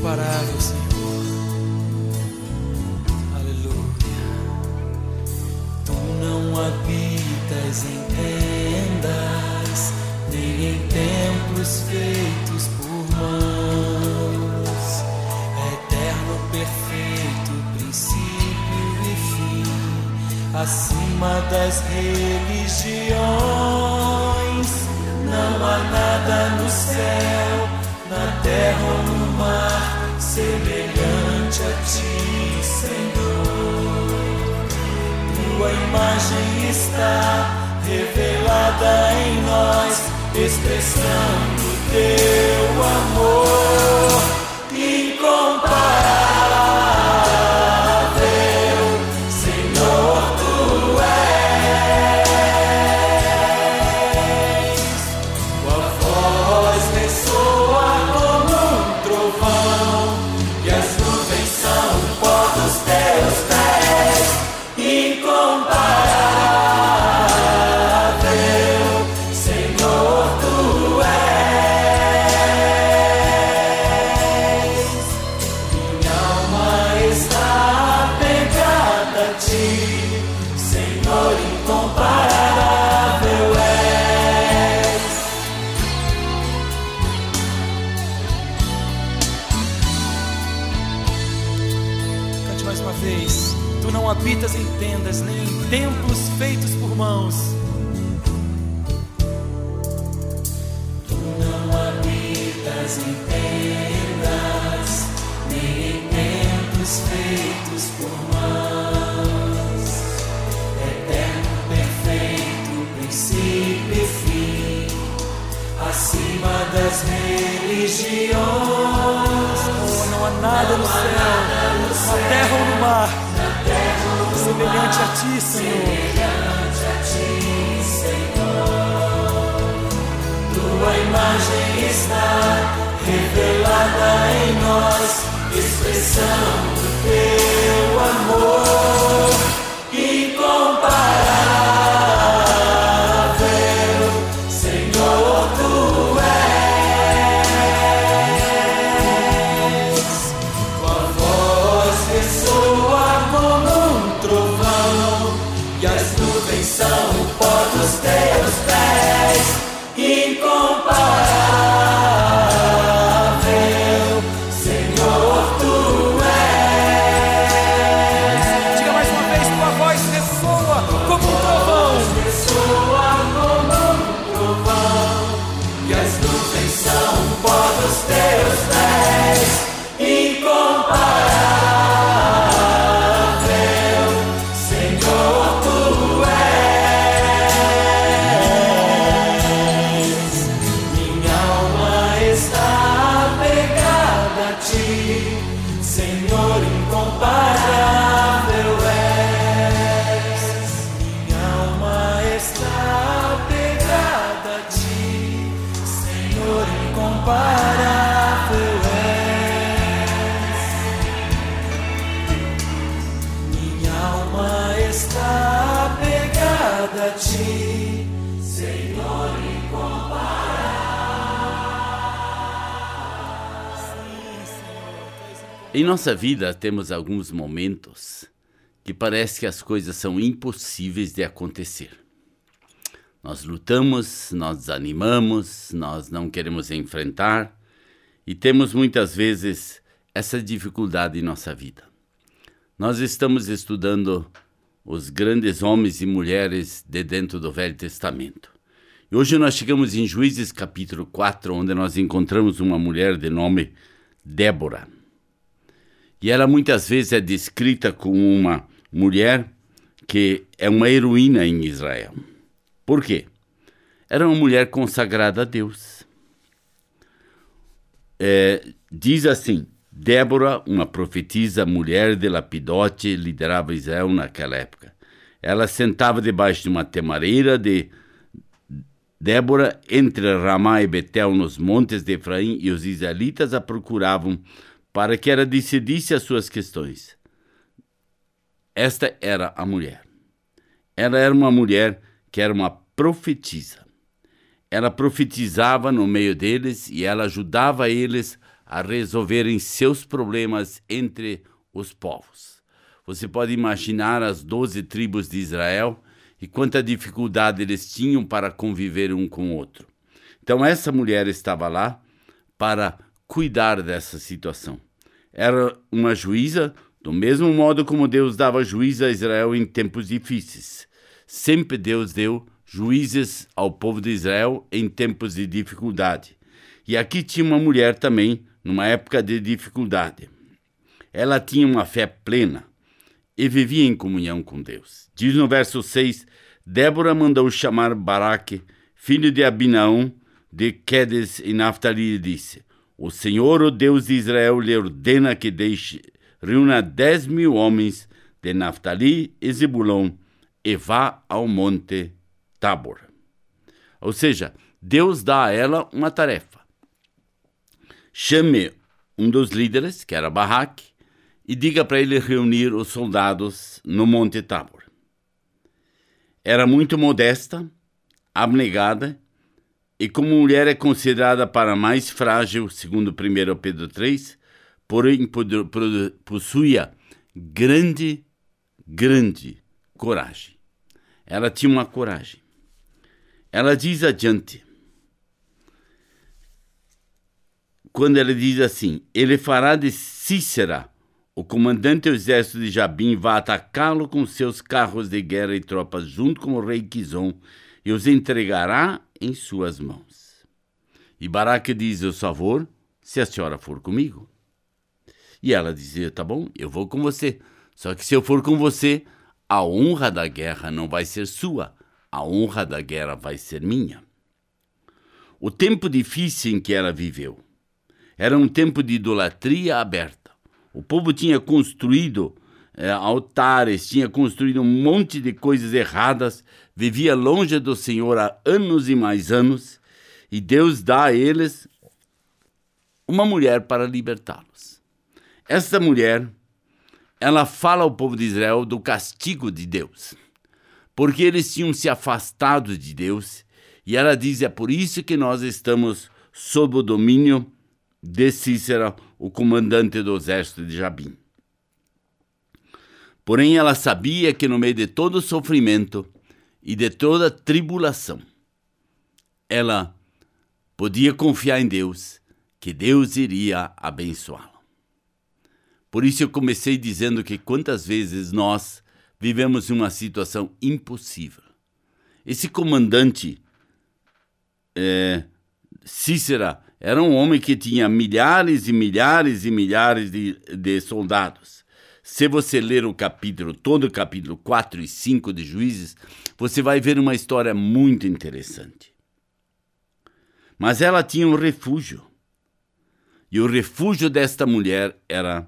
incomparável, Senhor. Aleluia. Tu não habitas em tendas, nem em templos feitos por mãos. Eterno, perfeito, princípio e fim, acima das religiões. Não há nada no céu, na terra ou no mar semelhante a ti, Senhor. Tua imagem está revelada em nós, expressando teu amor. vez. Tu não habitas em tendas, nem em templos feitos por mãos. Tu não habitas em tendas, nem em templos feitos por mãos. Eterno, perfeito, princípio e fim, acima das religiões. Oh, não há nada não no há céu. Nada na terra ou no mar, semelhante a ti, Senhor. Tua imagem está revelada em nós, expressão do teu amor incomparável. a ti, Senhor incomparável. Em nossa vida temos alguns momentos que parece que as coisas são impossíveis de acontecer. Nós lutamos, nós desanimamos, nós não queremos enfrentar e temos muitas vezes essa dificuldade em nossa vida. Nós estamos estudando os grandes homens e mulheres de dentro do Velho Testamento. E hoje nós chegamos em Juízes capítulo 4, onde nós encontramos uma mulher de nome Débora. E ela muitas vezes é descrita como uma mulher que é uma heroína em Israel. Por quê? Era uma mulher consagrada a Deus. É, diz assim: Débora, uma profetisa, mulher de Lapidote, liderava Israel naquela época. Ela sentava debaixo de uma temareira de Débora entre Ramá e Betel nos montes de Efraim e os israelitas a procuravam para que ela decidisse as suas questões. Esta era a mulher. Ela era uma mulher que era uma profetisa. Ela profetizava no meio deles e ela ajudava eles a resolverem seus problemas entre os povos. Você pode imaginar as doze tribos de Israel e quanta dificuldade eles tinham para conviver um com o outro. Então, essa mulher estava lá para cuidar dessa situação. Era uma juíza, do mesmo modo como Deus dava juízo a Israel em tempos difíceis. Sempre Deus deu juízes ao povo de Israel em tempos de dificuldade. E aqui tinha uma mulher também, numa época de dificuldade. Ela tinha uma fé plena e vivia em comunhão com Deus. Diz no verso 6: Débora mandou chamar Baraque, filho de Abinaão, de Quedes e Naftali, e disse: o Senhor, o Deus de Israel, lhe ordena que deixe, reúna dez mil homens de Naftali e Zebulon e vá ao monte Tabor. Ou seja, Deus dá a ela uma tarefa. Chame um dos líderes, que era Barraque, e diga para ele reunir os soldados no Monte Tabor. Era muito modesta, abnegada e como mulher é considerada para mais frágil, segundo 1 Pedro 3, porém possuía grande, grande coragem. Ela tinha uma coragem. Ela diz adiante, quando ela diz assim: Ele fará de Cícera, o comandante do exército de Jabim, vai atacá-lo com seus carros de guerra e tropas, junto com o rei Quizon, e os entregará em suas mãos. E Baraque diz: só vou se a senhora for comigo. E ela dizia: Tá bom, eu vou com você. Só que se eu for com você, a honra da guerra não vai ser sua, a honra da guerra vai ser minha. O tempo difícil em que ela viveu era um tempo de idolatria aberta. O povo tinha construído é, altares, tinha construído um monte de coisas erradas, vivia longe do Senhor há anos e mais anos, e Deus dá a eles uma mulher para libertá-los. Esta mulher, ela fala ao povo de Israel do castigo de Deus, porque eles tinham se afastado de Deus, e ela diz: é por isso que nós estamos sob o domínio de Cícera, o comandante do exército de Jabim. Porém, ela sabia que no meio de todo sofrimento e de toda tribulação, ela podia confiar em Deus, que Deus iria abençoá-la. Por isso eu comecei dizendo que quantas vezes nós vivemos uma situação impossível. Esse comandante é, Cícera era um homem que tinha milhares e milhares e milhares de, de soldados. Se você ler o capítulo, todo o capítulo 4 e 5 de Juízes, você vai ver uma história muito interessante. Mas ela tinha um refúgio. E o refúgio desta mulher era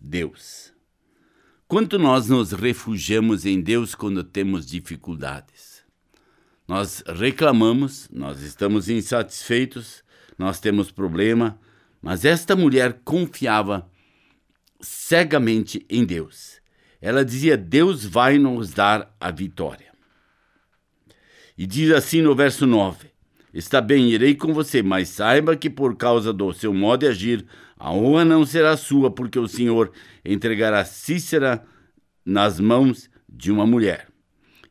Deus. Quanto nós nos refugiamos em Deus quando temos dificuldades? Nós reclamamos, nós estamos insatisfeitos, nós temos problema, mas esta mulher confiava cegamente em Deus. Ela dizia: Deus vai nos dar a vitória. E diz assim no verso 9: Está bem, irei com você, mas saiba que por causa do seu modo de agir, a honra não será sua, porque o Senhor entregará Cícera nas mãos de uma mulher.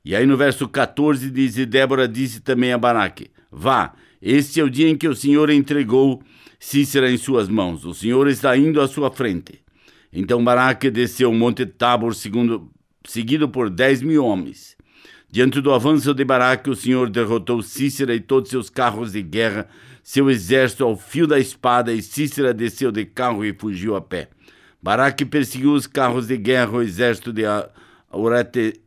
E aí no verso 14 diz: E Débora disse também a Baraque: Vá, este é o dia em que o Senhor entregou Cícera em suas mãos. O Senhor está indo à sua frente. Então Baraque desceu o monte Tabor, segundo, seguido por dez mil homens. Diante do avanço de Baraque, o Senhor derrotou Cícera e todos seus carros de guerra, seu exército ao fio da espada, e Cícera desceu de carro e fugiu a pé. Baraque perseguiu os carros de guerra, o exército de Aurete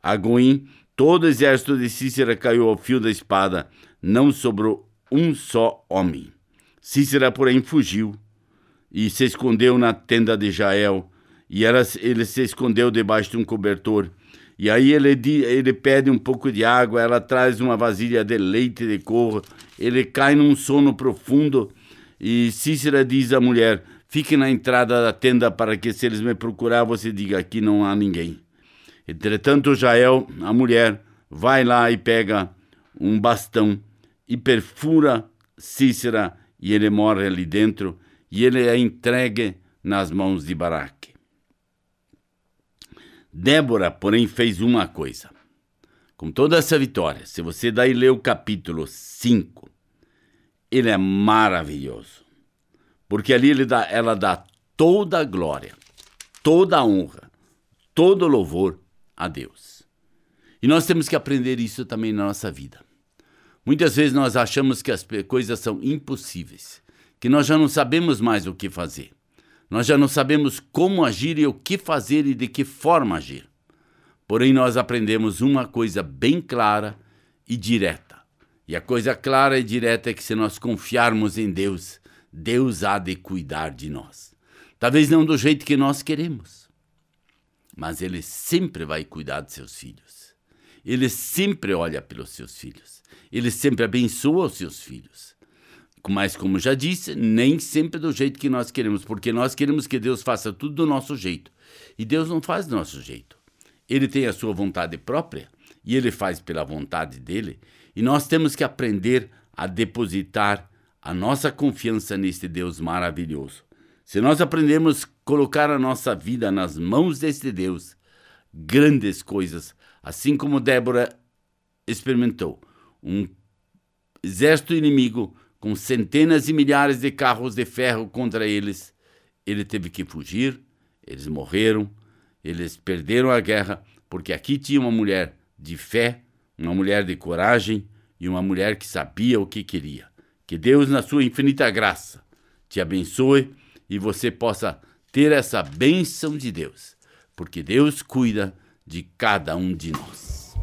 Agoim. Todo o exército de Cícera caiu ao fio da espada, não sobrou um só homem. Cícera, porém, fugiu e se escondeu na tenda de Jael. E ela, ele se escondeu debaixo de um cobertor. E aí ele, ele pede um pouco de água, ela traz uma vasilha de leite de couro. Ele cai num sono profundo e Cícera diz à mulher: Fique na entrada da tenda para que, se eles me procurar, você diga: Aqui não há ninguém. Entretanto, Jael, a mulher, vai lá e pega um bastão e perfura Cícera e ele morre ali dentro e ele é entregue nas mãos de Baraque. Débora, porém, fez uma coisa. Com toda essa vitória, se você daí lê o capítulo 5, ele é maravilhoso. Porque ali dá, ela dá toda a glória, toda a honra, todo o louvor a Deus. E nós temos que aprender isso também na nossa vida. Muitas vezes nós achamos que as coisas são impossíveis, que nós já não sabemos mais o que fazer. Nós já não sabemos como agir e o que fazer e de que forma agir. Porém, nós aprendemos uma coisa bem clara e direta. E a coisa clara e direta é que se nós confiarmos em Deus, Deus há de cuidar de nós. Talvez não do jeito que nós queremos, mas Ele sempre vai cuidar de seus filhos. Ele sempre olha pelos seus filhos. Ele sempre abençoa os seus filhos. Mas, como já disse, nem sempre do jeito que nós queremos, porque nós queremos que Deus faça tudo do nosso jeito. E Deus não faz do nosso jeito. Ele tem a sua vontade própria e ele faz pela vontade dele. E nós temos que aprender a depositar a nossa confiança neste Deus maravilhoso. Se nós aprendemos a colocar a nossa vida nas mãos deste Deus, grandes coisas, assim como Débora experimentou, um exército inimigo com centenas e milhares de carros de ferro contra eles. Ele teve que fugir, eles morreram, eles perderam a guerra, porque aqui tinha uma mulher de fé, uma mulher de coragem e uma mulher que sabia o que queria. Que Deus, na sua infinita graça, te abençoe e você possa ter essa bênção de Deus, porque Deus cuida de cada um de nós.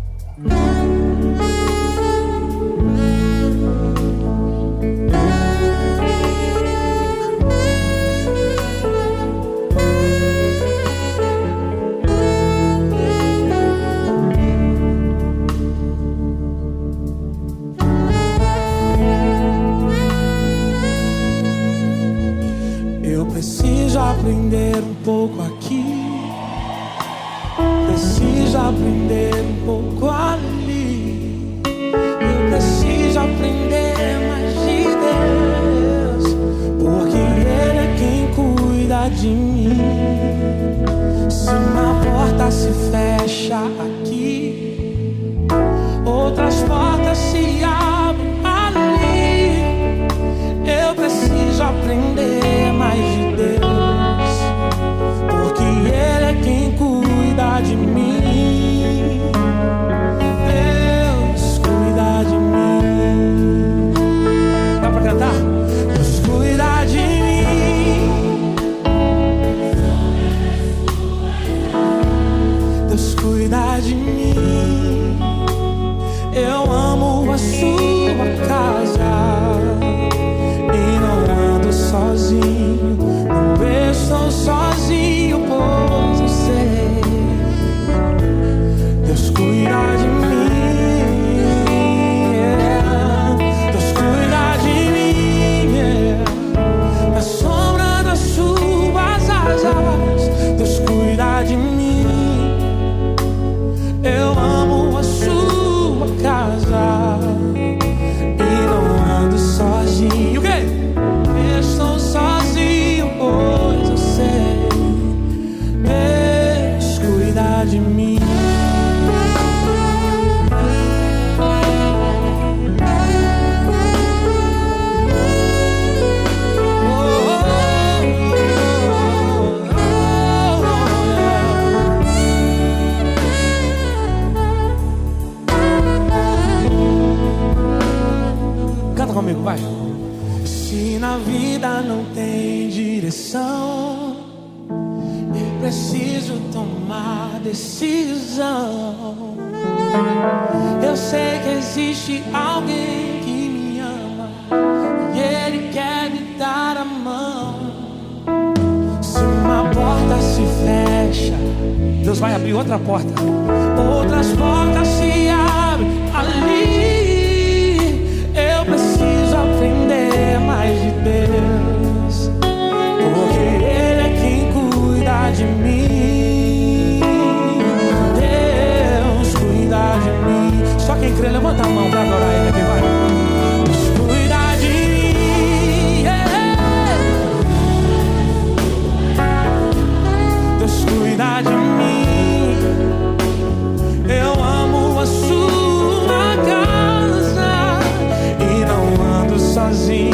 Deus Canta comigo, vai. Se na vida não tem direção, eu preciso tomar decisão. Eu sei que existe alguém que me ama e ele quer me dar a mão. Se uma porta se fecha, Deus vai abrir outra porta. Outras portas se abrem. sozinho.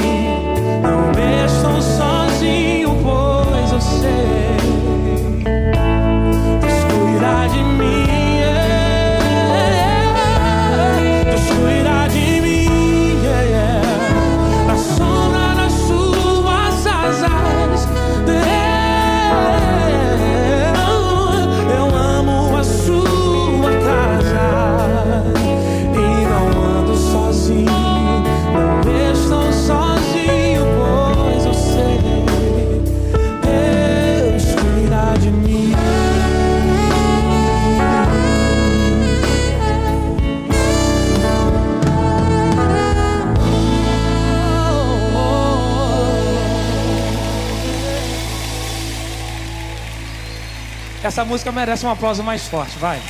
Essa música merece um aplauso mais forte, vai.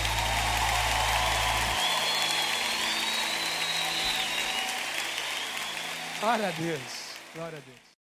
Glória a Deus. Glória a Deus.